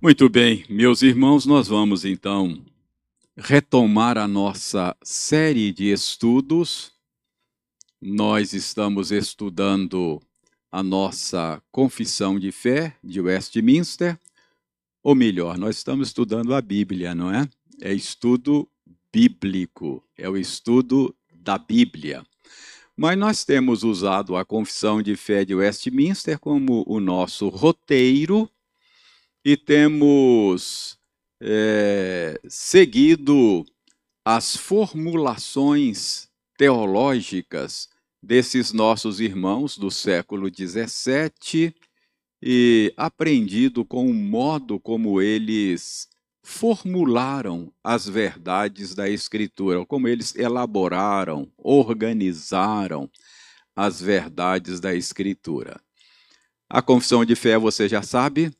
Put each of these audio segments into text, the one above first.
Muito bem, meus irmãos, nós vamos então retomar a nossa série de estudos. Nós estamos estudando a nossa Confissão de Fé de Westminster, ou melhor, nós estamos estudando a Bíblia, não é? É estudo bíblico, é o estudo da Bíblia. Mas nós temos usado a Confissão de Fé de Westminster como o nosso roteiro e temos é, seguido as formulações teológicas desses nossos irmãos do século XVII e aprendido com o modo como eles formularam as verdades da Escritura, como eles elaboraram, organizaram as verdades da Escritura. A confissão de fé, você já sabe,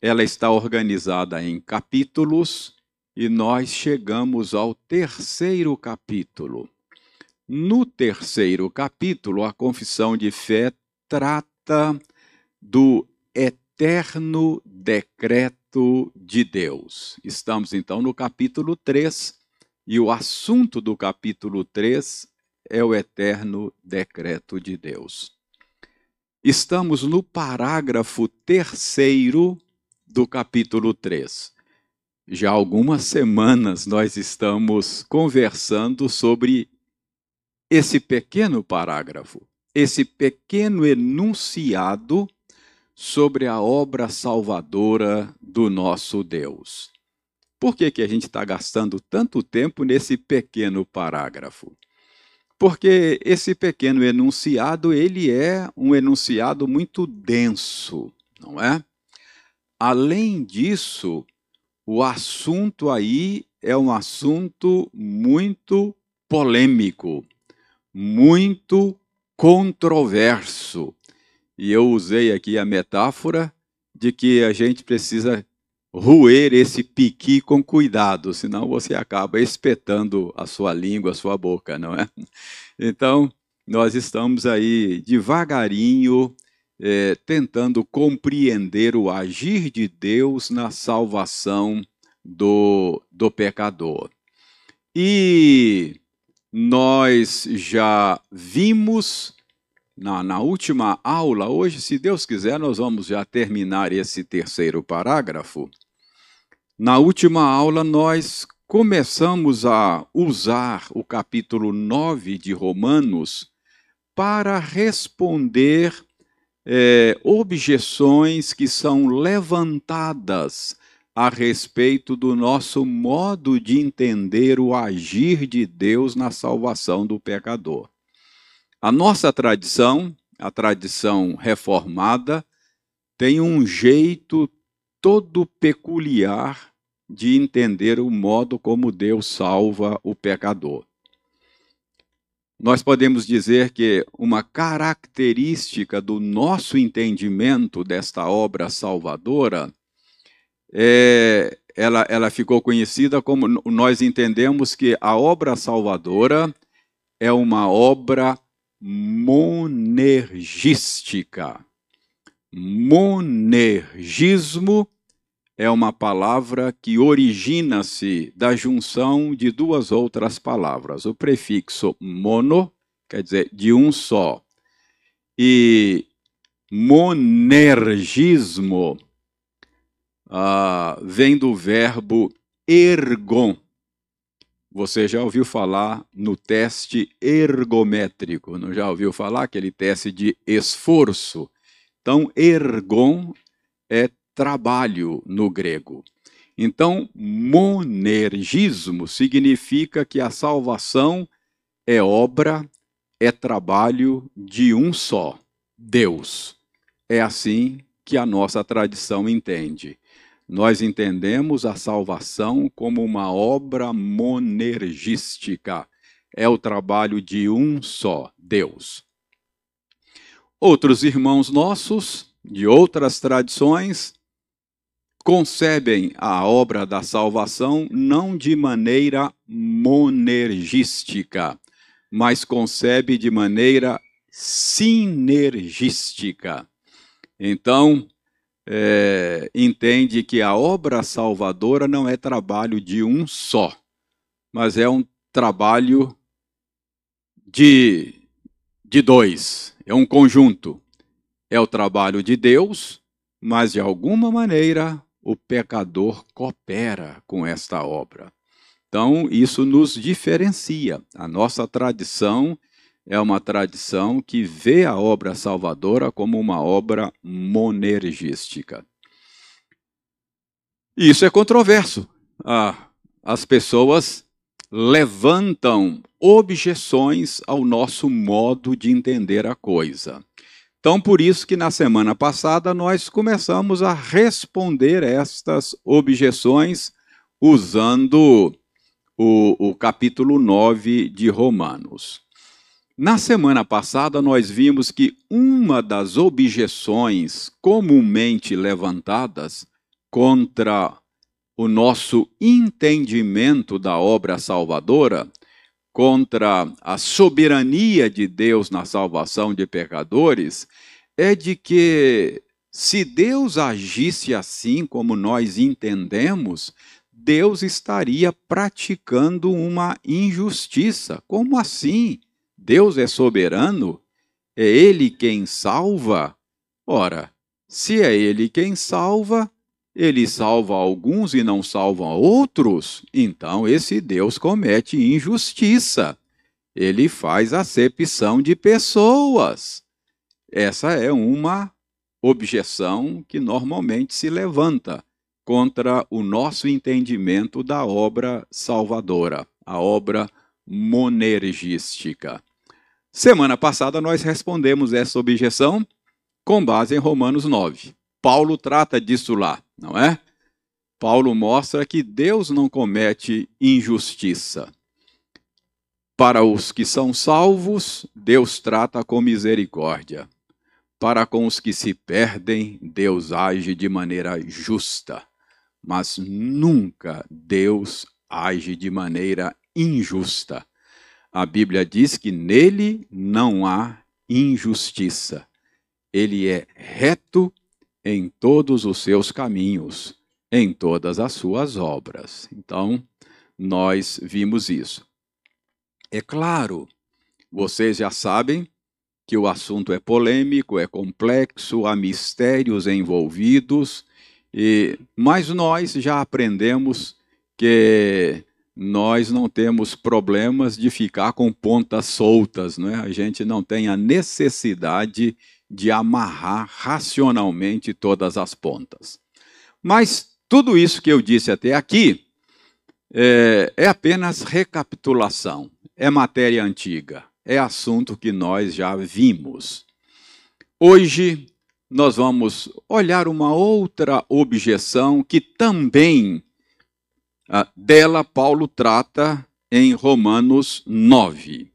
ela está organizada em capítulos e nós chegamos ao terceiro capítulo. No terceiro capítulo, a confissão de fé trata do eterno decreto de Deus. Estamos então no capítulo 3 e o assunto do capítulo 3 é o eterno decreto de Deus. Estamos no parágrafo terceiro do capítulo 3. Já algumas semanas nós estamos conversando sobre esse pequeno parágrafo, esse pequeno enunciado sobre a obra salvadora do nosso Deus. Por que, que a gente está gastando tanto tempo nesse pequeno parágrafo? Porque esse pequeno enunciado, ele é um enunciado muito denso, não é? Além disso, o assunto aí é um assunto muito polêmico, muito controverso. E eu usei aqui a metáfora de que a gente precisa roer esse piqui com cuidado, senão você acaba espetando a sua língua, a sua boca, não é? Então, nós estamos aí devagarinho é, tentando compreender o agir de Deus na salvação do, do pecador. E nós já vimos na, na última aula, hoje, se Deus quiser, nós vamos já terminar esse terceiro parágrafo. Na última aula, nós começamos a usar o capítulo 9 de Romanos para responder é, objeções que são levantadas a respeito do nosso modo de entender o agir de Deus na salvação do pecador. A nossa tradição, a tradição reformada, tem um jeito todo peculiar de entender o modo como Deus salva o pecador nós podemos dizer que uma característica do nosso entendimento desta obra salvadora é, ela, ela ficou conhecida como nós entendemos que a obra salvadora é uma obra monergística. Monergismo é uma palavra que origina-se da junção de duas outras palavras. O prefixo mono, quer dizer de um só, e monergismo ah, vem do verbo ergon. Você já ouviu falar no teste ergométrico, não já ouviu falar aquele teste de esforço? Então, ergon é trabalho no grego. Então, monergismo significa que a salvação é obra, é trabalho de um só, Deus. É assim que a nossa tradição entende. Nós entendemos a salvação como uma obra monergística. É o trabalho de um só, Deus. Outros irmãos nossos, de outras tradições, concebem a obra da salvação não de maneira monergística, mas concebe de maneira sinergística. Então, é, entende que a obra salvadora não é trabalho de um só, mas é um trabalho de, de dois, é um conjunto. É o trabalho de Deus, mas de alguma maneira o pecador coopera com esta obra. Então, isso nos diferencia. A nossa tradição é uma tradição que vê a obra salvadora como uma obra monergística. Isso é controverso. Ah, as pessoas levantam objeções ao nosso modo de entender a coisa. Então, por isso que na semana passada nós começamos a responder estas objeções usando o, o capítulo 9 de Romanos. Na semana passada, nós vimos que uma das objeções comumente levantadas contra o nosso entendimento da obra salvadora, contra a soberania de Deus na salvação de pecadores, é de que se Deus agisse assim como nós entendemos, Deus estaria praticando uma injustiça. Como assim? Deus é soberano? É Ele quem salva? Ora, se é Ele quem salva, ele salva alguns e não salva outros, então esse Deus comete injustiça. Ele faz acepção de pessoas. Essa é uma objeção que normalmente se levanta contra o nosso entendimento da obra salvadora, a obra monergística. Semana passada nós respondemos essa objeção com base em Romanos 9. Paulo trata disso lá, não é? Paulo mostra que Deus não comete injustiça. Para os que são salvos, Deus trata com misericórdia. Para com os que se perdem, Deus age de maneira justa. Mas nunca Deus age de maneira injusta. A Bíblia diz que nele não há injustiça. Ele é reto em todos os seus caminhos, em todas as suas obras. Então, nós vimos isso. É claro, vocês já sabem que o assunto é polêmico, é complexo, há mistérios envolvidos, e, mas nós já aprendemos que nós não temos problemas de ficar com pontas soltas, não é? a gente não tem a necessidade de amarrar racionalmente todas as pontas. Mas tudo isso que eu disse até aqui é, é apenas recapitulação, é matéria antiga, é assunto que nós já vimos. Hoje nós vamos olhar uma outra objeção que também ah, dela Paulo trata em Romanos 9.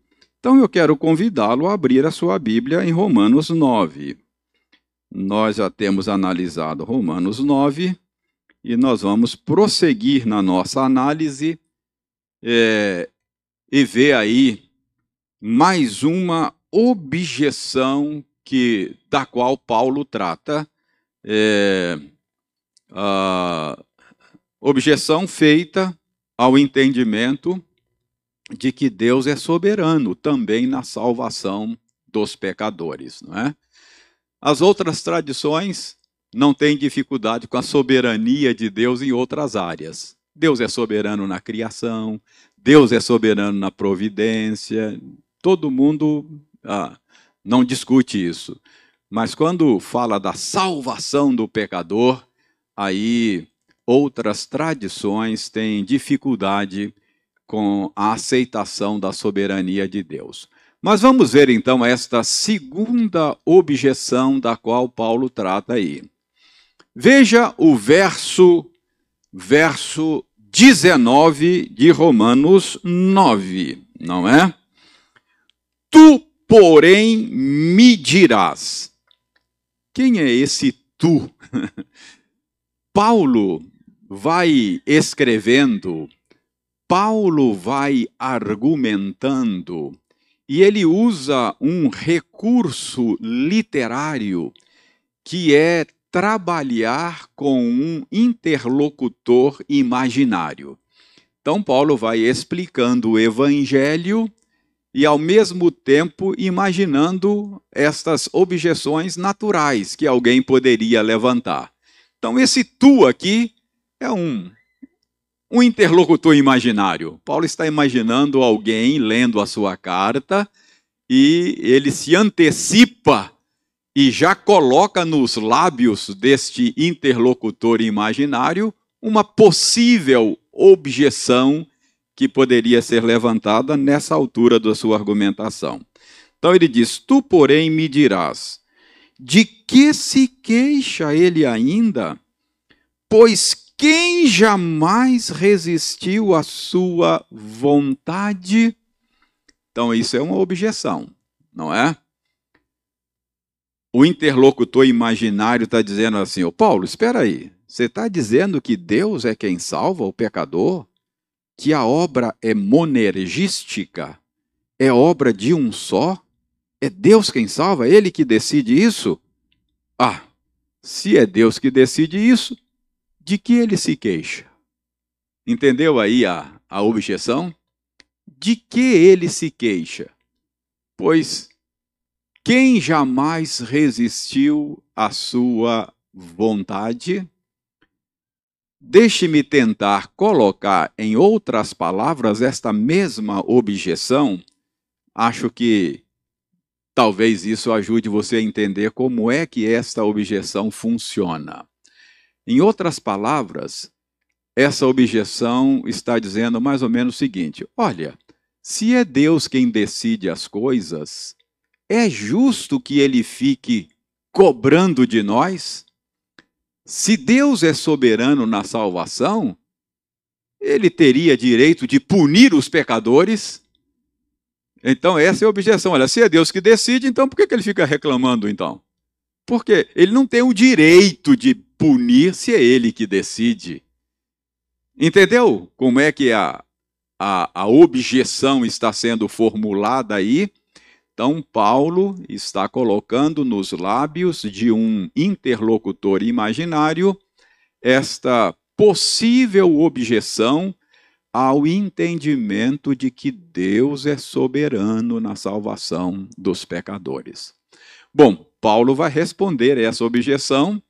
Então eu quero convidá-lo a abrir a sua Bíblia em Romanos 9. Nós já temos analisado Romanos 9 e nós vamos prosseguir na nossa análise é, e ver aí mais uma objeção que da qual Paulo trata. É, a, Objeção feita ao entendimento de que Deus é soberano também na salvação dos pecadores, não é? As outras tradições não têm dificuldade com a soberania de Deus em outras áreas. Deus é soberano na criação, Deus é soberano na providência, todo mundo ah, não discute isso. Mas quando fala da salvação do pecador, aí outras tradições têm dificuldade com a aceitação da soberania de Deus. Mas vamos ver então esta segunda objeção da qual Paulo trata aí. Veja o verso verso 19 de Romanos 9, não é? Tu, porém, me dirás. Quem é esse tu? Paulo vai escrevendo, Paulo vai argumentando, e ele usa um recurso literário que é trabalhar com um interlocutor imaginário. Então, Paulo vai explicando o evangelho e, ao mesmo tempo, imaginando estas objeções naturais que alguém poderia levantar. Então, esse tu aqui é um, um interlocutor imaginário. Paulo está imaginando alguém lendo a sua carta e ele se antecipa e já coloca nos lábios deste interlocutor imaginário uma possível objeção que poderia ser levantada nessa altura da sua argumentação. Então ele diz: Tu, porém, me dirás, de que se queixa ele ainda? Pois quem jamais resistiu à sua vontade? Então, isso é uma objeção, não é? O interlocutor imaginário está dizendo assim: Ô Paulo, espera aí, você está dizendo que Deus é quem salva o pecador? Que a obra é monergística? É obra de um só? É Deus quem salva? É Ele que decide isso? Ah, se é Deus que decide isso, de que ele se queixa? Entendeu aí a, a objeção? De que ele se queixa? Pois quem jamais resistiu à sua vontade? Deixe-me tentar colocar em outras palavras esta mesma objeção. Acho que talvez isso ajude você a entender como é que esta objeção funciona. Em outras palavras, essa objeção está dizendo mais ou menos o seguinte: olha, se é Deus quem decide as coisas, é justo que ele fique cobrando de nós? Se Deus é soberano na salvação, ele teria direito de punir os pecadores? Então, essa é a objeção. Olha, se é Deus que decide, então por que ele fica reclamando então? Porque ele não tem o direito de punir se é ele que decide. Entendeu como é que a, a, a objeção está sendo formulada aí? Então, Paulo está colocando nos lábios de um interlocutor imaginário esta possível objeção ao entendimento de que Deus é soberano na salvação dos pecadores. Bom, Paulo vai responder essa objeção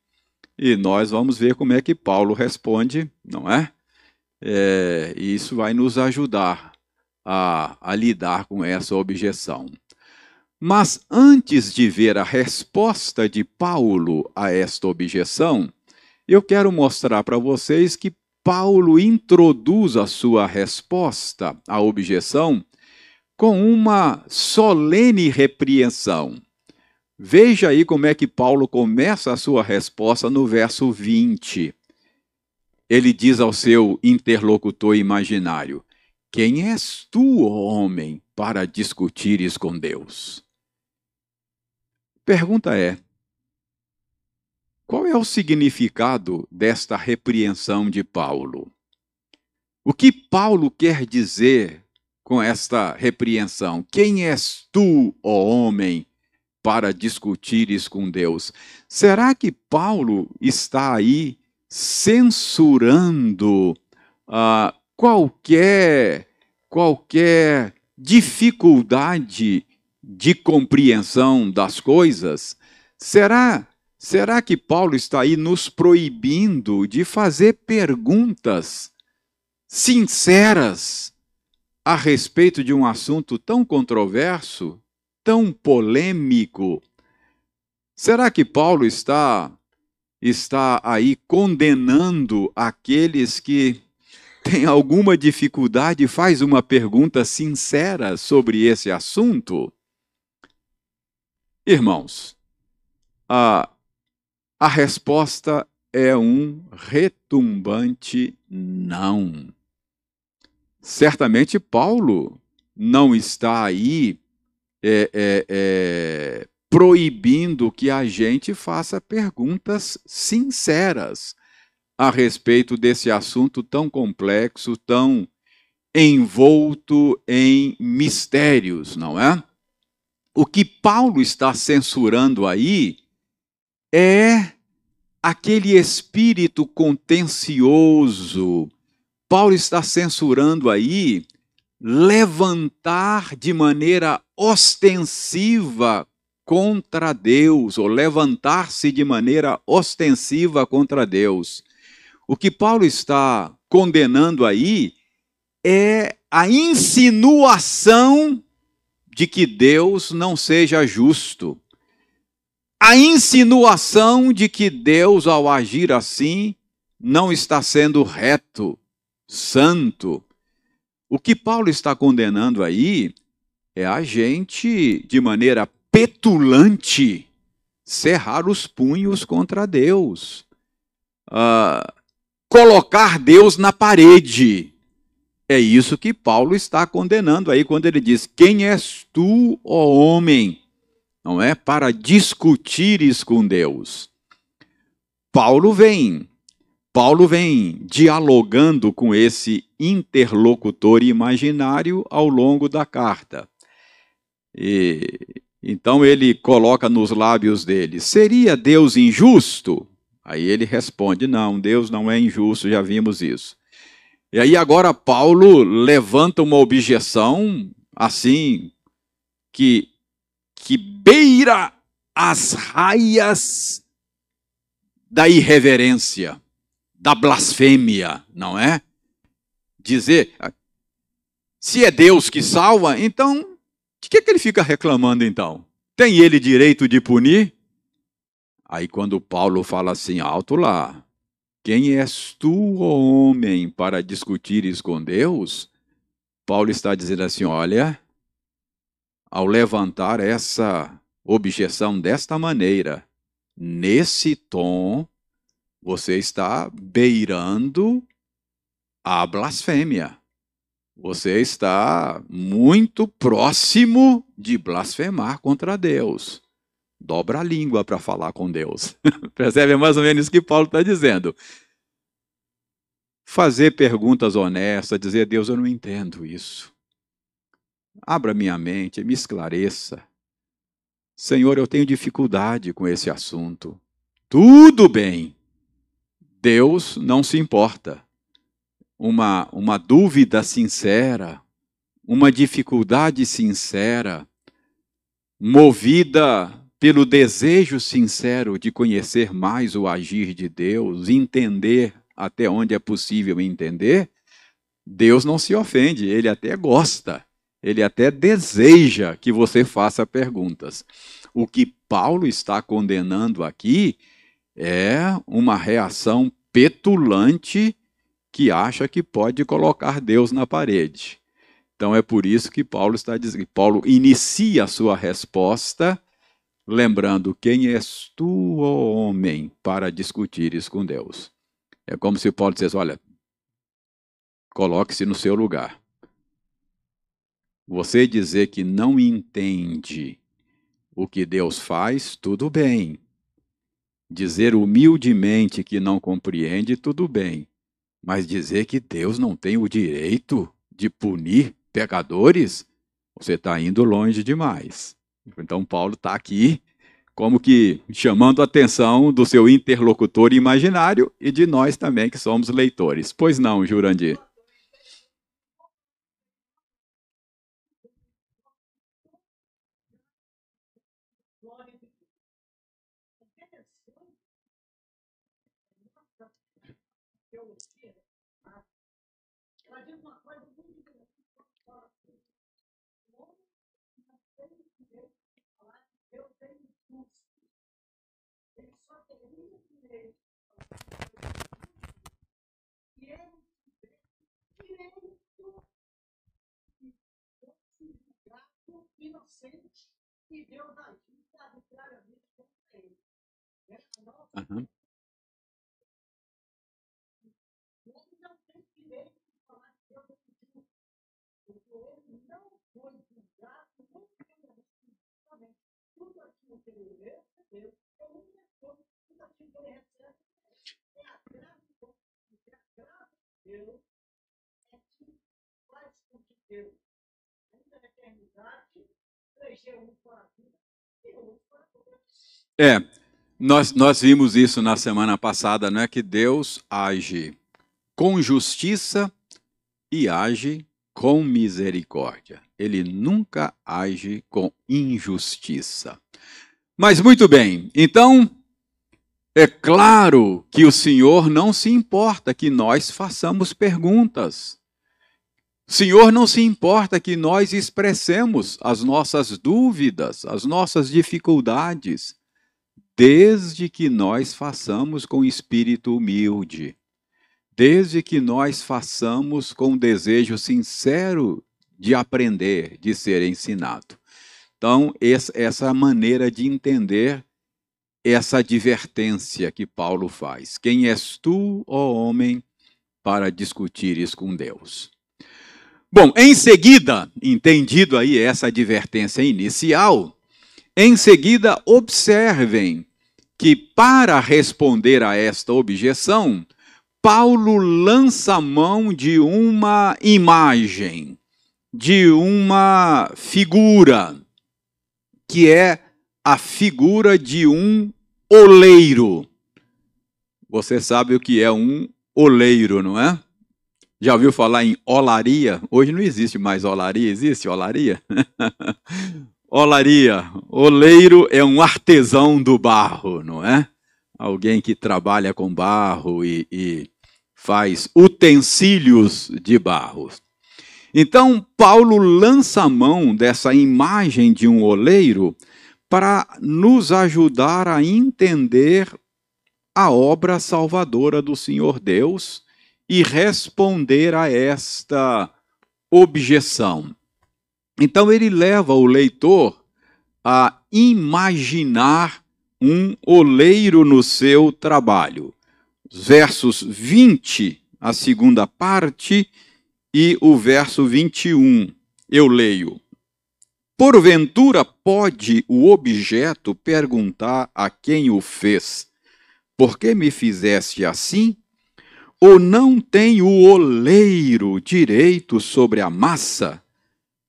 e nós vamos ver como é que Paulo responde, não é? é isso vai nos ajudar a, a lidar com essa objeção. Mas antes de ver a resposta de Paulo a esta objeção, eu quero mostrar para vocês que Paulo introduz a sua resposta à objeção com uma solene repreensão. Veja aí como é que Paulo começa a sua resposta no verso 20. Ele diz ao seu interlocutor imaginário: Quem és tu, homem, para discutires com Deus? Pergunta é: qual é o significado desta repreensão de Paulo? O que Paulo quer dizer com esta repreensão? Quem és tu, ó homem, para discutires com Deus? Será que Paulo está aí censurando uh, qualquer qualquer dificuldade de compreensão das coisas, será será que Paulo está aí nos proibindo de fazer perguntas sinceras a respeito de um assunto tão controverso, tão polêmico? Será que Paulo está está aí condenando aqueles que têm alguma dificuldade e faz uma pergunta sincera sobre esse assunto? Irmãos, a, a resposta é um retumbante não. Certamente Paulo não está aí é, é, é, proibindo que a gente faça perguntas sinceras a respeito desse assunto tão complexo, tão envolto em mistérios, não é? O que Paulo está censurando aí é aquele espírito contencioso. Paulo está censurando aí levantar de maneira ostensiva contra Deus, ou levantar-se de maneira ostensiva contra Deus. O que Paulo está condenando aí é a insinuação de que Deus não seja justo. A insinuação de que Deus, ao agir assim, não está sendo reto, santo. O que Paulo está condenando aí é a gente, de maneira petulante, cerrar os punhos contra Deus, uh, colocar Deus na parede. É isso que Paulo está condenando aí quando ele diz: Quem és tu, ó homem? Não é? Para discutires com Deus. Paulo vem, Paulo vem dialogando com esse interlocutor imaginário ao longo da carta. E, então ele coloca nos lábios dele: seria Deus injusto? Aí ele responde: não, Deus não é injusto, já vimos isso. E aí agora Paulo levanta uma objeção assim que que beira as raias da irreverência, da blasfêmia, não é? Dizer, se é Deus que salva, então de que, que ele fica reclamando então? Tem ele direito de punir? Aí quando Paulo fala assim, alto lá, quem és tu, ó homem, para discutires com Deus? Paulo está dizendo assim, olha, ao levantar essa objeção desta maneira, nesse tom, você está beirando a blasfêmia você está muito próximo de blasfemar contra Deus. Dobra a língua para falar com Deus. Percebe mais ou menos isso que Paulo está dizendo. Fazer perguntas honestas, dizer, Deus, eu não entendo isso. Abra minha mente, me esclareça. Senhor, eu tenho dificuldade com esse assunto. Tudo bem. Deus não se importa uma, uma dúvida sincera, uma dificuldade sincera, movida pelo desejo sincero de conhecer mais o agir de Deus, entender até onde é possível entender, Deus não se ofende, ele até gosta, ele até deseja que você faça perguntas. O que Paulo está condenando aqui é uma reação petulante que acha que pode colocar Deus na parede. Então é por isso que Paulo está dizendo, Paulo inicia a sua resposta lembrando quem és tu, ó homem, para discutires com Deus. É como se Paulo dissesse, olha, coloque-se no seu lugar. Você dizer que não entende o que Deus faz, tudo bem. Dizer humildemente que não compreende, tudo bem. Mas dizer que Deus não tem o direito de punir pecadores, você está indo longe demais. Então, Paulo está aqui como que chamando a atenção do seu interlocutor imaginário e de nós também que somos leitores. Pois não, Jurandir? Inocente e Deus agiu arbitrariamente contra ele. Uhum. O homem não tem direito de falar que Deus é ele não foi julgado, responsabilidade. Tudo aquilo que ele recebeu é uma coisa, é, Nós, nós vimos isso na semana passada, não é que Deus age com justiça e age com misericórdia. Ele nunca age com injustiça. Mas muito bem, então é claro que o Senhor não se importa que nós façamos perguntas. O Senhor não se importa que nós expressemos as nossas dúvidas, as nossas dificuldades, desde que nós façamos com espírito humilde, desde que nós façamos com desejo sincero de aprender, de ser ensinado. Então, essa maneira de entender essa advertência que Paulo faz. Quem és tu, ó homem, para discutires com Deus? Bom, em seguida, entendido aí essa advertência inicial, em seguida observem que para responder a esta objeção, Paulo lança mão de uma imagem, de uma figura, que é a figura de um oleiro. Você sabe o que é um oleiro, não é? Já ouviu falar em olaria? Hoje não existe mais olaria, existe olaria? olaria, oleiro é um artesão do barro, não é? Alguém que trabalha com barro e, e faz utensílios de barro. Então, Paulo lança a mão dessa imagem de um oleiro para nos ajudar a entender a obra salvadora do Senhor Deus e responder a esta objeção. Então ele leva o leitor a imaginar um oleiro no seu trabalho. versos 20, a segunda parte, e o verso 21. Eu leio. Porventura pode o objeto perguntar a quem o fez: Por que me fizeste assim? Ou não tem o oleiro direito sobre a massa,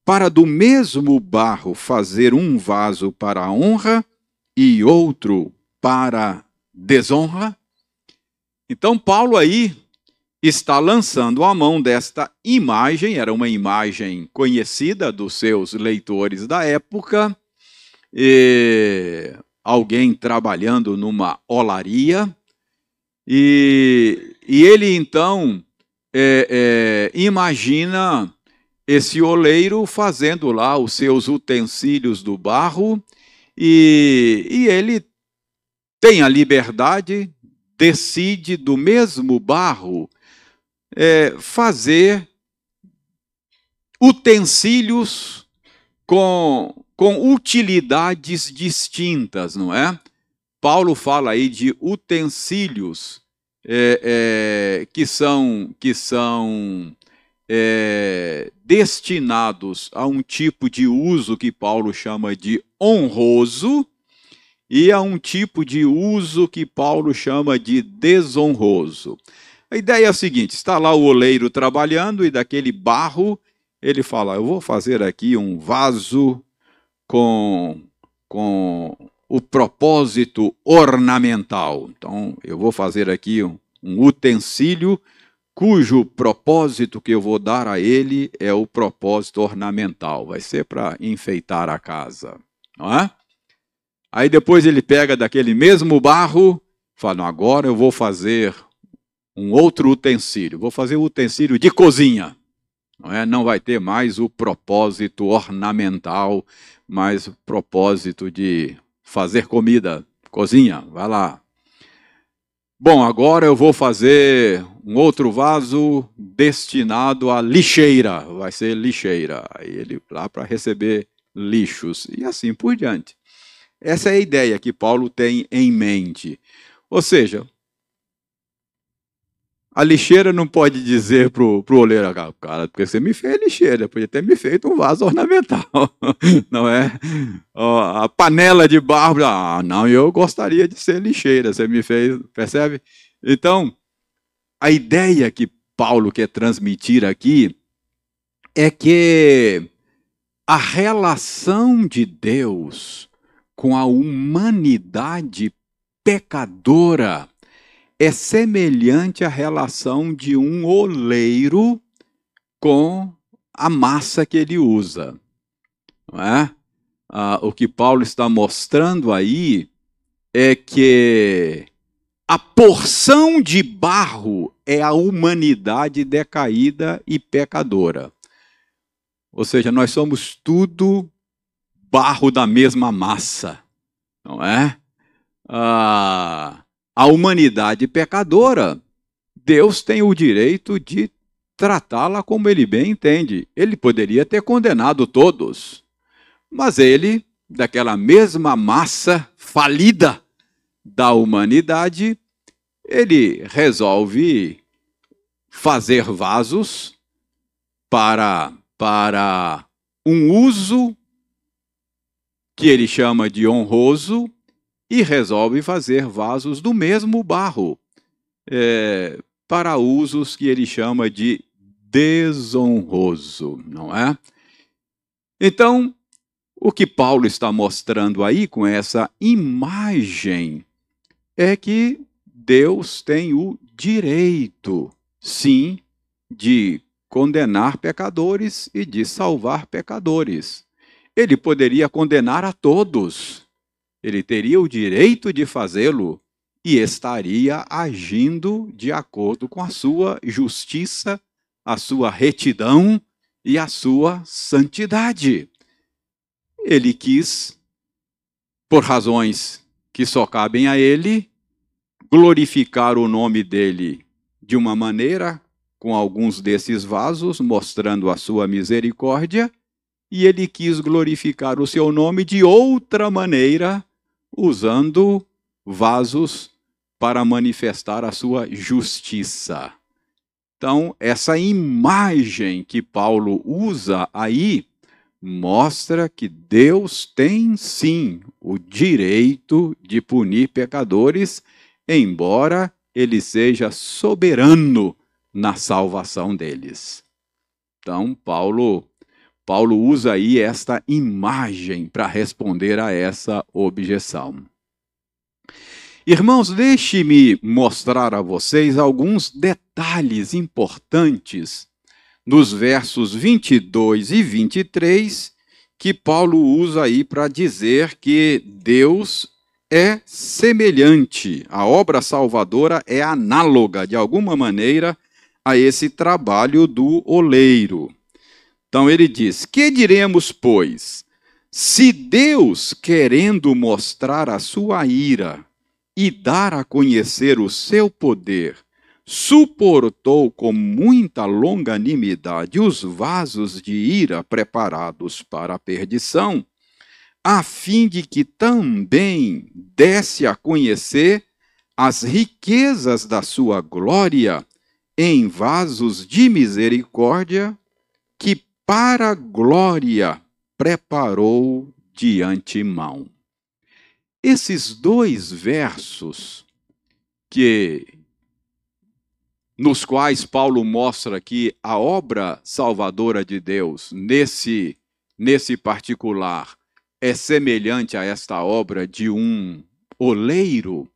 para do mesmo barro fazer um vaso para a honra e outro para desonra? Então, Paulo aí está lançando a mão desta imagem, era uma imagem conhecida dos seus leitores da época, alguém trabalhando numa olaria, e e ele então é, é, imagina esse oleiro fazendo lá os seus utensílios do barro, e, e ele tem a liberdade, decide do mesmo barro é, fazer utensílios com, com utilidades distintas, não é? Paulo fala aí de utensílios é, é, que são, que são é, destinados a um tipo de uso que Paulo chama de honroso e a um tipo de uso que Paulo chama de desonroso. A ideia é a seguinte: está lá o oleiro trabalhando e daquele barro ele fala: Eu vou fazer aqui um vaso com, com o propósito ornamental. Então, eu vou fazer aqui um, um utensílio cujo propósito que eu vou dar a ele é o propósito ornamental, vai ser para enfeitar a casa, não é? Aí depois ele pega daquele mesmo barro, fala: agora eu vou fazer um outro utensílio, vou fazer o um utensílio de cozinha. Não, é? não vai ter mais o propósito ornamental, mas o propósito de fazer comida, cozinha, vai lá. Bom, agora eu vou fazer um outro vaso destinado à lixeira, vai ser lixeira. Aí ele lá para receber lixos e assim por diante. Essa é a ideia que Paulo tem em mente. Ou seja, a lixeira não pode dizer pro, pro oleiro, ah, cara, porque você me fez lixeira, podia ter me feito um vaso ornamental, não é? a panela de barro, ah, não, eu gostaria de ser lixeira, você me fez, percebe? Então, a ideia que Paulo quer transmitir aqui é que a relação de Deus com a humanidade pecadora é semelhante à relação de um oleiro com a massa que ele usa. Não é? Ah, o que Paulo está mostrando aí é que a porção de barro é a humanidade decaída e pecadora. Ou seja, nós somos tudo barro da mesma massa, não é? Ah, a humanidade pecadora, Deus tem o direito de tratá-la como ele bem entende. Ele poderia ter condenado todos, mas ele, daquela mesma massa falida, da humanidade, ele resolve fazer vasos para, para um uso que ele chama de honroso e resolve fazer vasos do mesmo barro é, para usos que ele chama de desonroso, não é? Então, o que Paulo está mostrando aí com essa imagem é que Deus tem o direito, sim, de condenar pecadores e de salvar pecadores. Ele poderia condenar a todos, ele teria o direito de fazê-lo e estaria agindo de acordo com a sua justiça, a sua retidão e a sua santidade. Ele quis, por razões que só cabem a ele, glorificar o nome dele de uma maneira, com alguns desses vasos, mostrando a sua misericórdia, e ele quis glorificar o seu nome de outra maneira, usando vasos para manifestar a sua justiça. Então, essa imagem que Paulo usa aí mostra que Deus tem sim o direito de punir pecadores, embora ele seja soberano na salvação deles. Então, Paulo Paulo usa aí esta imagem para responder a essa objeção. Irmãos, deixe-me mostrar a vocês alguns detalhes importantes nos versos 22 e 23, que Paulo usa aí para dizer que Deus é semelhante, a obra salvadora é análoga, de alguma maneira, a esse trabalho do oleiro. Então ele diz: Que diremos, pois? Se Deus, querendo mostrar a sua ira e dar a conhecer o seu poder, suportou com muita longanimidade os vasos de ira preparados para a perdição, a fim de que também desse a conhecer as riquezas da sua glória em vasos de misericórdia, que para a glória preparou de antemão. Esses dois versos que nos quais Paulo mostra que a obra salvadora de Deus, nesse, nesse particular, é semelhante a esta obra de um oleiro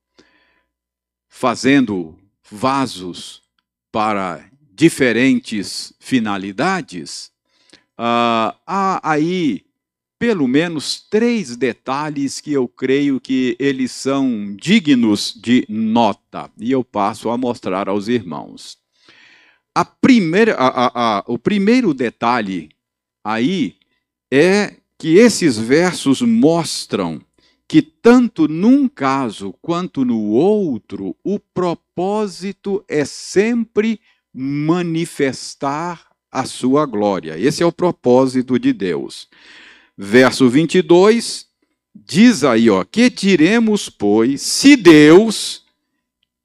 fazendo vasos para diferentes finalidades, uh, há aí pelo menos três detalhes que eu creio que eles são dignos de nota, e eu passo a mostrar aos irmãos. A primeira, a, a, o primeiro detalhe aí é que esses versos mostram que tanto num caso quanto no outro, o propósito é sempre manifestar a sua glória. Esse é o propósito de Deus. Verso 22 diz aí, ó, que diremos, pois, se Deus,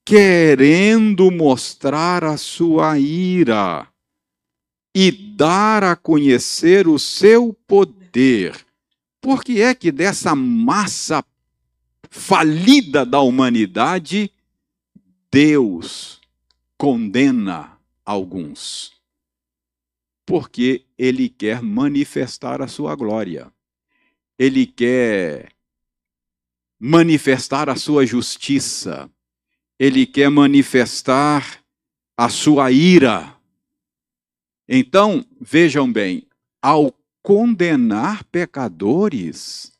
querendo mostrar a sua ira e dar a conhecer o seu poder, por que é que dessa massa falida da humanidade, Deus condena alguns? Porque ele quer manifestar a sua glória. Ele quer manifestar a sua justiça, ele quer manifestar a sua ira. Então, vejam bem, ao condenar pecadores,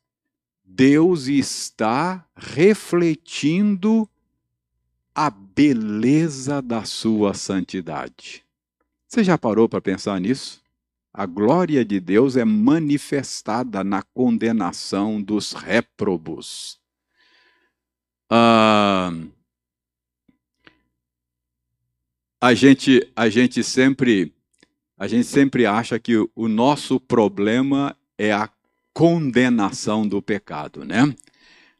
Deus está refletindo a beleza da sua santidade. Você já parou para pensar nisso? A glória de Deus é manifestada na condenação dos réprobos. Ah, a gente, a gente sempre, a gente sempre acha que o nosso problema é a condenação do pecado, né?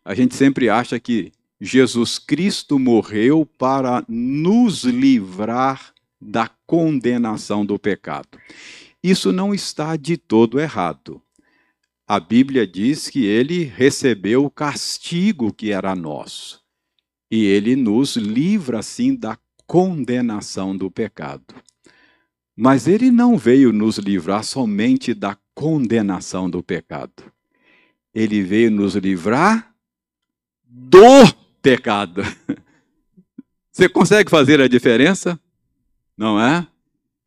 A gente sempre acha que Jesus Cristo morreu para nos livrar da condenação do pecado. Isso não está de todo errado. A Bíblia diz que ele recebeu o castigo que era nosso. E ele nos livra, assim, da condenação do pecado. Mas ele não veio nos livrar somente da condenação do pecado. Ele veio nos livrar do pecado. Você consegue fazer a diferença? Não é?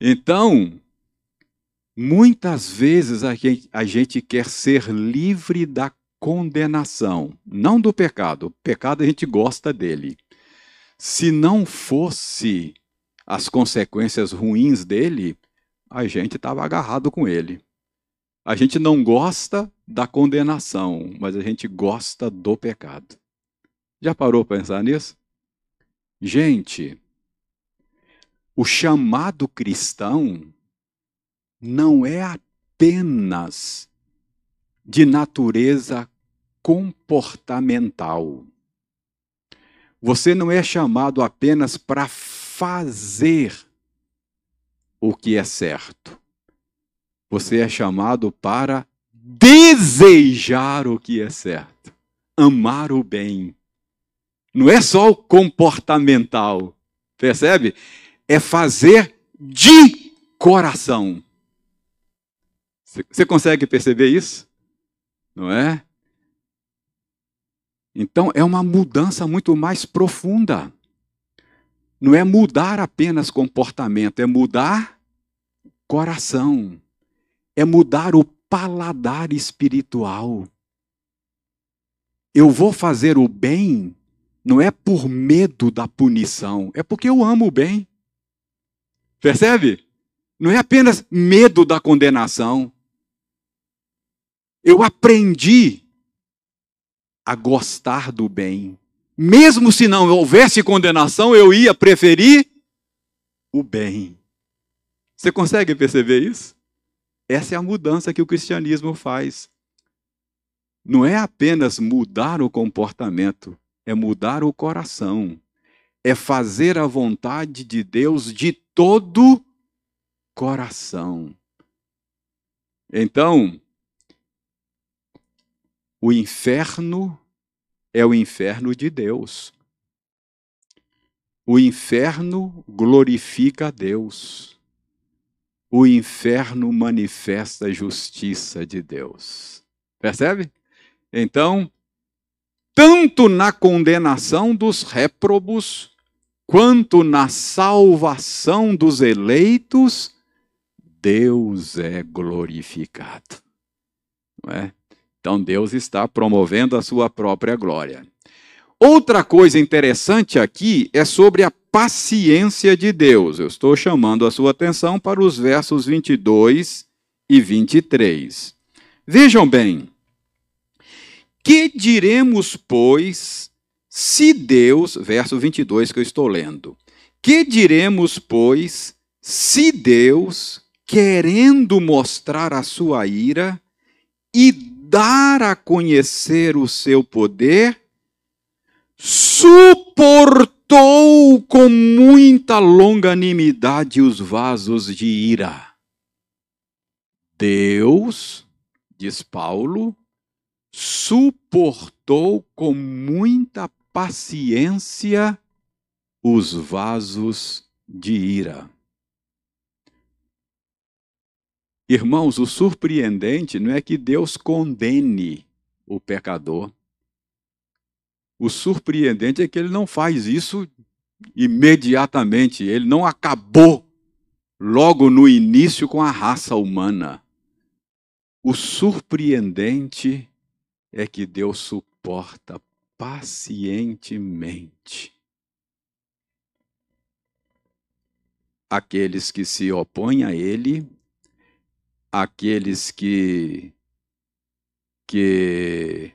Então, muitas vezes a gente, a gente quer ser livre da condenação, não do pecado. O pecado a gente gosta dele. Se não fosse as consequências ruins dele, a gente estava agarrado com ele. A gente não gosta da condenação, mas a gente gosta do pecado. Já parou para pensar nisso? Gente, o chamado cristão não é apenas de natureza comportamental. Você não é chamado apenas para fazer o que é certo. Você é chamado para desejar o que é certo, amar o bem. Não é só o comportamental, percebe? É fazer de coração. Você consegue perceber isso? Não é? Então é uma mudança muito mais profunda. Não é mudar apenas comportamento, é mudar coração. É mudar o paladar espiritual. Eu vou fazer o bem não é por medo da punição, é porque eu amo o bem. Percebe? Não é apenas medo da condenação. Eu aprendi a gostar do bem. Mesmo se não houvesse condenação, eu ia preferir o bem. Você consegue perceber isso? Essa é a mudança que o cristianismo faz. Não é apenas mudar o comportamento, é mudar o coração. É fazer a vontade de Deus de todo coração. Então, o inferno é o inferno de Deus. O inferno glorifica a Deus. O inferno manifesta a justiça de Deus. Percebe? Então, tanto na condenação dos réprobos, quanto na salvação dos eleitos, Deus é glorificado. Não é? Então Deus está promovendo a sua própria glória. Outra coisa interessante aqui é sobre a paciência de Deus. Eu estou chamando a sua atenção para os versos 22 e 23. Vejam bem. Que diremos, pois, se Deus, verso 22 que eu estou lendo. Que diremos, pois, se Deus, querendo mostrar a sua ira e dar a conhecer o seu poder, suportou com muita longanimidade os vasos de ira. Deus, diz Paulo, suportou com muita paciência os vasos de ira. Irmãos, o surpreendente não é que Deus condene o pecador. O surpreendente é que ele não faz isso imediatamente, ele não acabou logo no início com a raça humana. O surpreendente é que Deus suporta pacientemente aqueles que se opõem a ele, aqueles que que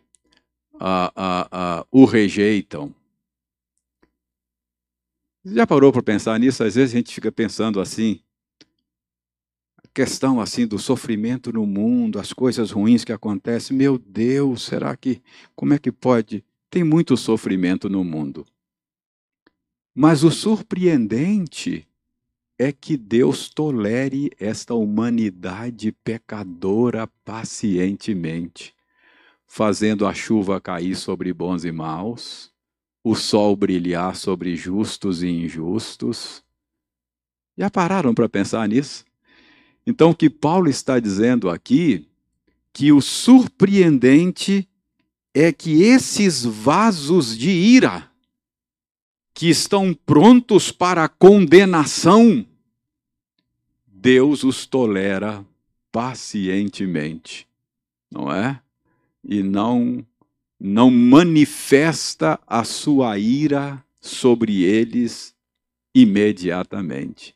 a, a, a, o rejeitam. Já parou para pensar nisso? Às vezes a gente fica pensando assim, a questão assim do sofrimento no mundo, as coisas ruins que acontecem. Meu Deus, será que como é que pode? Tem muito sofrimento no mundo. Mas o surpreendente é que Deus tolere esta humanidade pecadora pacientemente, fazendo a chuva cair sobre bons e maus, o sol brilhar sobre justos e injustos. Já pararam para pensar nisso? Então, o que Paulo está dizendo aqui, que o surpreendente é que esses vasos de ira, que estão prontos para a condenação, Deus os tolera pacientemente, não é? E não não manifesta a sua ira sobre eles imediatamente.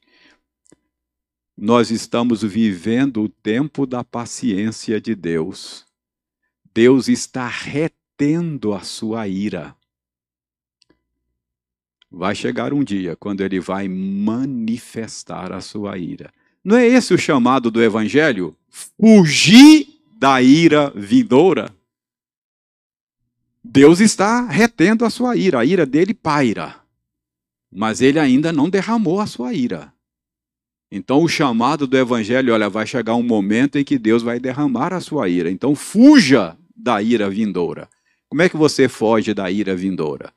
Nós estamos vivendo o tempo da paciência de Deus. Deus está retendo a sua ira vai chegar um dia quando ele vai manifestar a sua ira. Não é esse o chamado do evangelho? Fugir da ira vindoura. Deus está retendo a sua ira, a ira dele paira. Mas ele ainda não derramou a sua ira. Então o chamado do evangelho, olha, vai chegar um momento em que Deus vai derramar a sua ira. Então fuja da ira vindoura. Como é que você foge da ira vindoura?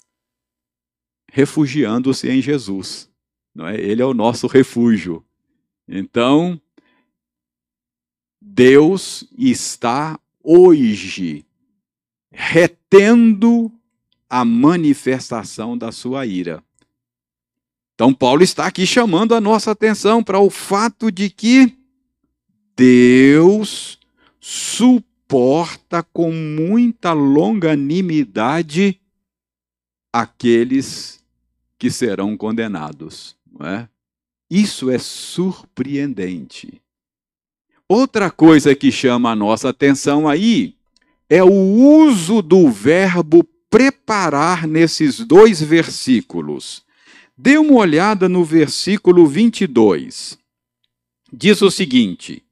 refugiando-se em Jesus. Não é? Ele é o nosso refúgio. Então, Deus está hoje retendo a manifestação da sua ira. Então, Paulo está aqui chamando a nossa atenção para o fato de que Deus suporta com muita longanimidade aqueles que serão condenados. Não é? Isso é surpreendente. Outra coisa que chama a nossa atenção aí é o uso do verbo preparar nesses dois versículos. Dê uma olhada no versículo 22. Diz o seguinte: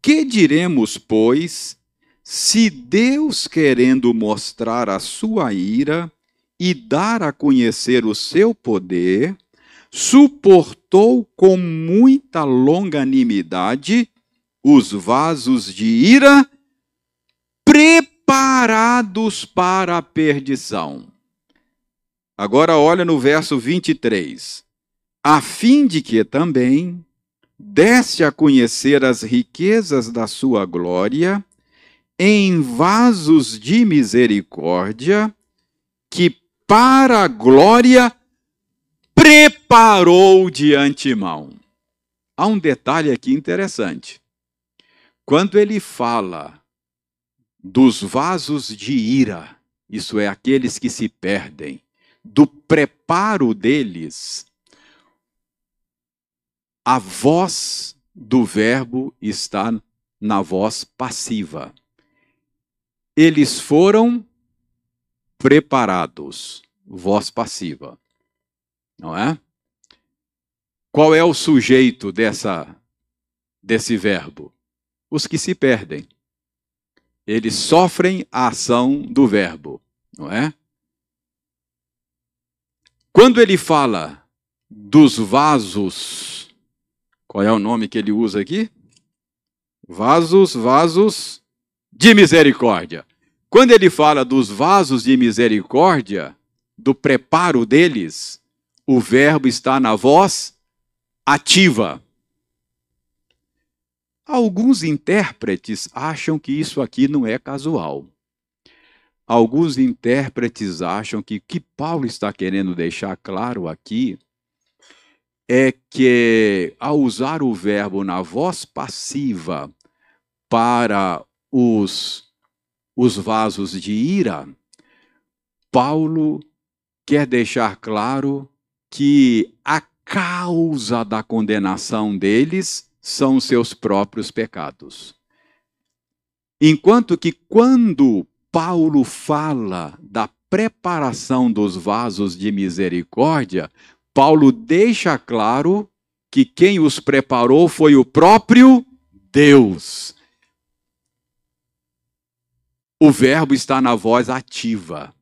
Que diremos, pois, se Deus, querendo mostrar a sua ira, e dar a conhecer o seu poder, suportou com muita longanimidade os vasos de ira preparados para a perdição. Agora olha no verso 23. A fim de que também desse a conhecer as riquezas da sua glória em vasos de misericórdia, que para a glória preparou de antemão. Há um detalhe aqui interessante. Quando ele fala dos vasos de ira, isso é, aqueles que se perdem, do preparo deles, a voz do verbo está na voz passiva. Eles foram preparados, voz passiva. Não é? Qual é o sujeito dessa desse verbo? Os que se perdem. Eles sofrem a ação do verbo, não é? Quando ele fala dos vasos, qual é o nome que ele usa aqui? Vasos, vasos de misericórdia. Quando ele fala dos vasos de misericórdia, do preparo deles, o verbo está na voz ativa. Alguns intérpretes acham que isso aqui não é casual. alguns intérpretes acham que o que Paulo está querendo deixar claro aqui é que, ao usar o verbo na voz passiva para os, os vasos de ira, Paulo quer deixar claro que a causa da condenação deles são seus próprios pecados. Enquanto que quando Paulo fala da preparação dos vasos de misericórdia, Paulo deixa claro que quem os preparou foi o próprio Deus. O verbo está na voz ativa.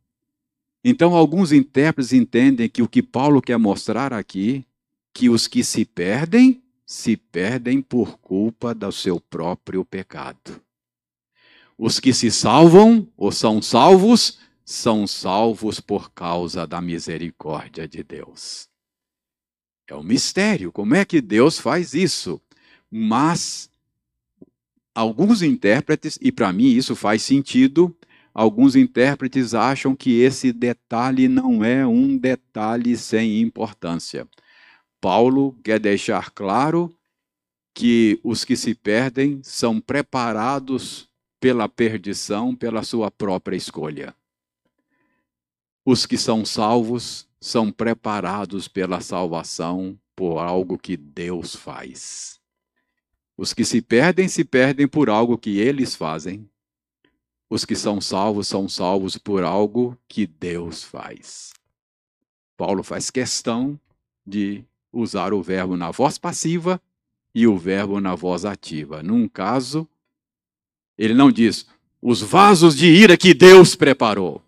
Então, alguns intérpretes entendem que o que Paulo quer mostrar aqui, que os que se perdem, se perdem por culpa do seu próprio pecado. Os que se salvam ou são salvos, são salvos por causa da misericórdia de Deus. É um mistério, como é que Deus faz isso? Mas alguns intérpretes, e para mim isso faz sentido, alguns intérpretes acham que esse detalhe não é um detalhe sem importância. Paulo quer deixar claro que os que se perdem são preparados pela perdição pela sua própria escolha. Os que são salvos são preparados pela salvação por algo que Deus faz. Os que se perdem, se perdem por algo que eles fazem. Os que são salvos, são salvos por algo que Deus faz. Paulo faz questão de usar o verbo na voz passiva e o verbo na voz ativa. Num caso, ele não diz os vasos de ira que Deus preparou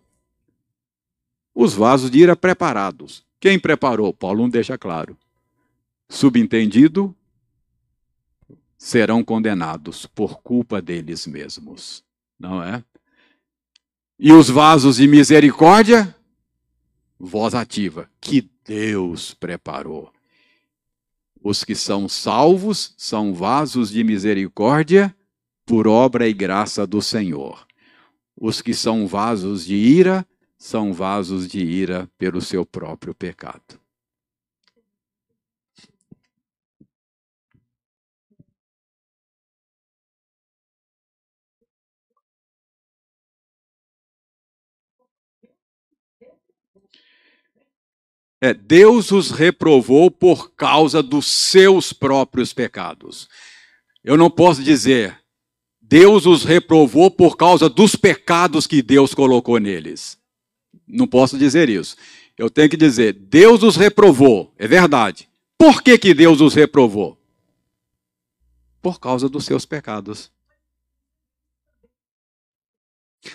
os vasos de ira preparados. Quem preparou? Paulo não deixa claro. Subentendido, serão condenados por culpa deles mesmos, não é? E os vasos de misericórdia, voz ativa, que Deus preparou. Os que são salvos são vasos de misericórdia por obra e graça do Senhor. Os que são vasos de ira são vasos de ira pelo seu próprio pecado. É, Deus os reprovou por causa dos seus próprios pecados. Eu não posso dizer, Deus os reprovou por causa dos pecados que Deus colocou neles. Não posso dizer isso. Eu tenho que dizer, Deus os reprovou. É verdade. Por que, que Deus os reprovou? Por causa dos seus pecados.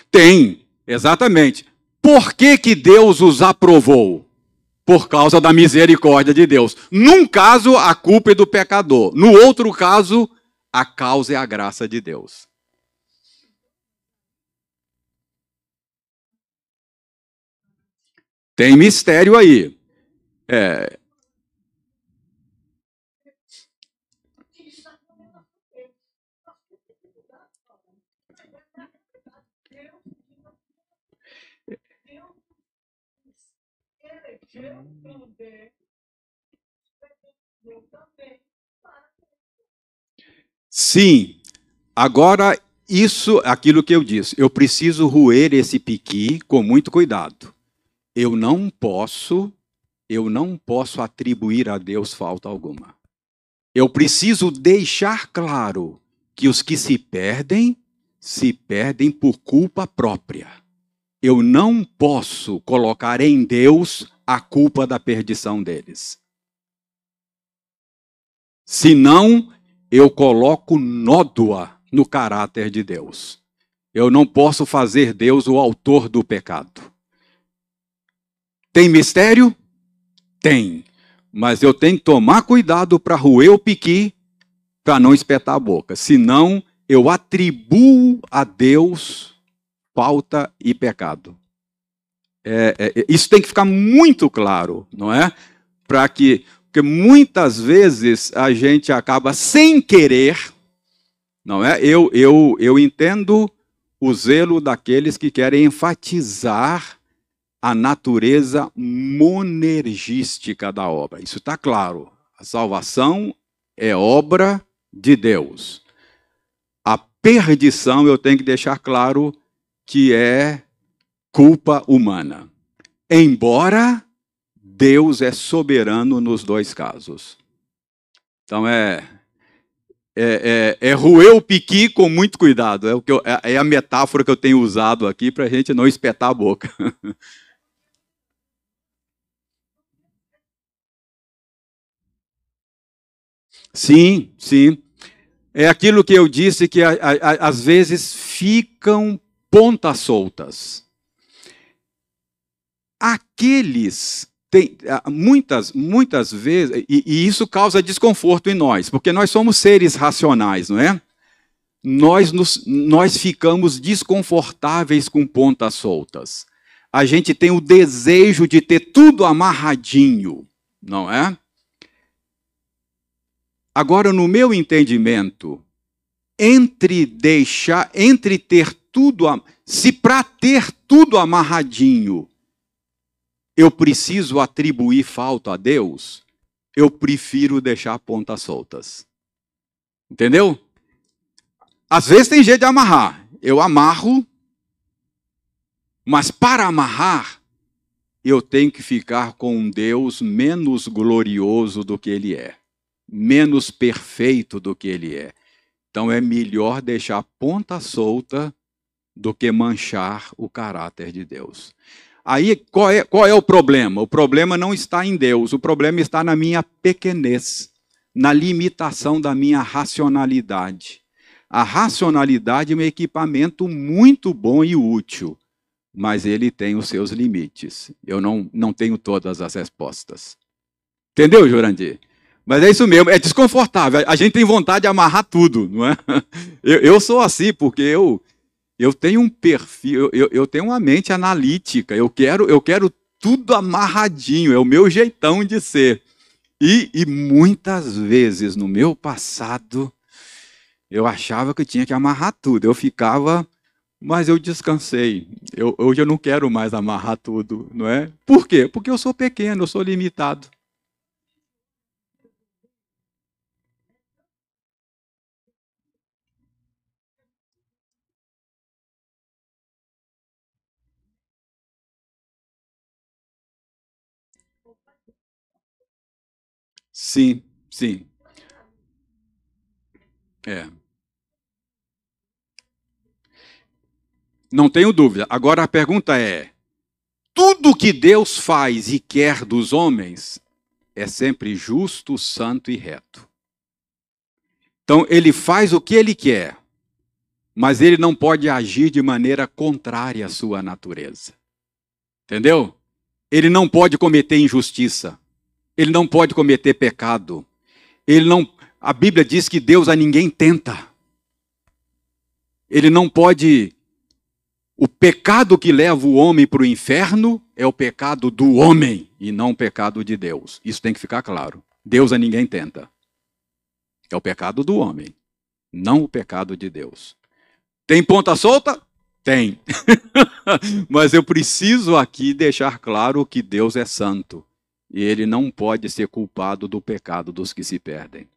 Tem, exatamente. Por que, que Deus os aprovou? Por causa da misericórdia de Deus. Num caso, a culpa é do pecador. No outro caso, a causa é a graça de Deus. Tem mistério aí. É. Sim. Agora, isso, aquilo que eu disse, eu preciso roer esse piqui com muito cuidado eu não posso, eu não posso atribuir a Deus falta alguma. Eu preciso deixar claro que os que se perdem, se perdem por culpa própria. Eu não posso colocar em Deus a culpa da perdição deles. Senão, eu coloco nódoa no caráter de Deus. Eu não posso fazer Deus o autor do pecado. Tem mistério? Tem. Mas eu tenho que tomar cuidado para roer o piqui, para não espetar a boca. Senão, eu atribuo a Deus falta e pecado. É, é, isso tem que ficar muito claro, não é? Para que. Porque muitas vezes a gente acaba sem querer, não é? Eu, eu, eu entendo o zelo daqueles que querem enfatizar a natureza monergística da obra. Isso está claro. A salvação é obra de Deus. A perdição, eu tenho que deixar claro que é culpa humana. Embora Deus é soberano nos dois casos. Então é é, é, é roer o piqui com muito cuidado. É, o que eu, é, é a metáfora que eu tenho usado aqui para a gente não espetar a boca. Sim, sim. É aquilo que eu disse que a, a, às vezes ficam pontas soltas. Aqueles tem, muitas, muitas vezes, e, e, isso causa desconforto em nós, porque nós somos seres racionais, não é? Nós, nos, nós ficamos desconfortáveis com pontas soltas. A gente tem o desejo de ter tudo amarradinho, não é? Agora, no meu entendimento, entre deixar, entre ter tudo, se para ter tudo amarradinho, eu preciso atribuir falta a Deus, eu prefiro deixar pontas soltas. Entendeu? Às vezes tem jeito de amarrar. Eu amarro, mas para amarrar, eu tenho que ficar com um Deus menos glorioso do que ele é menos perfeito do que ele é. Então é melhor deixar a ponta solta do que manchar o caráter de Deus. Aí qual é, qual é o problema? O problema não está em Deus, o problema está na minha pequenez, na limitação da minha racionalidade. A racionalidade é um equipamento muito bom e útil, mas ele tem os seus limites. Eu não, não tenho todas as respostas. Entendeu, Jurandir? Mas é isso mesmo, é desconfortável. A gente tem vontade de amarrar tudo, não é? Eu, eu sou assim, porque eu, eu tenho um perfil, eu, eu tenho uma mente analítica, eu quero, eu quero tudo amarradinho, é o meu jeitão de ser. E, e muitas vezes no meu passado, eu achava que eu tinha que amarrar tudo. Eu ficava, mas eu descansei. Eu, hoje eu não quero mais amarrar tudo, não é? Por quê? Porque eu sou pequeno, eu sou limitado. Sim, sim. É. Não tenho dúvida. Agora a pergunta é: tudo que Deus faz e quer dos homens é sempre justo, santo e reto. Então ele faz o que ele quer, mas ele não pode agir de maneira contrária à sua natureza. Entendeu? Ele não pode cometer injustiça. Ele não pode cometer pecado. Ele não, a Bíblia diz que Deus a ninguém tenta. Ele não pode o pecado que leva o homem para o inferno é o pecado do homem e não o pecado de Deus. Isso tem que ficar claro. Deus a ninguém tenta. É o pecado do homem, não o pecado de Deus. Tem ponta solta? Tem. Mas eu preciso aqui deixar claro que Deus é santo e ele não pode ser culpado do pecado dos que se perdem.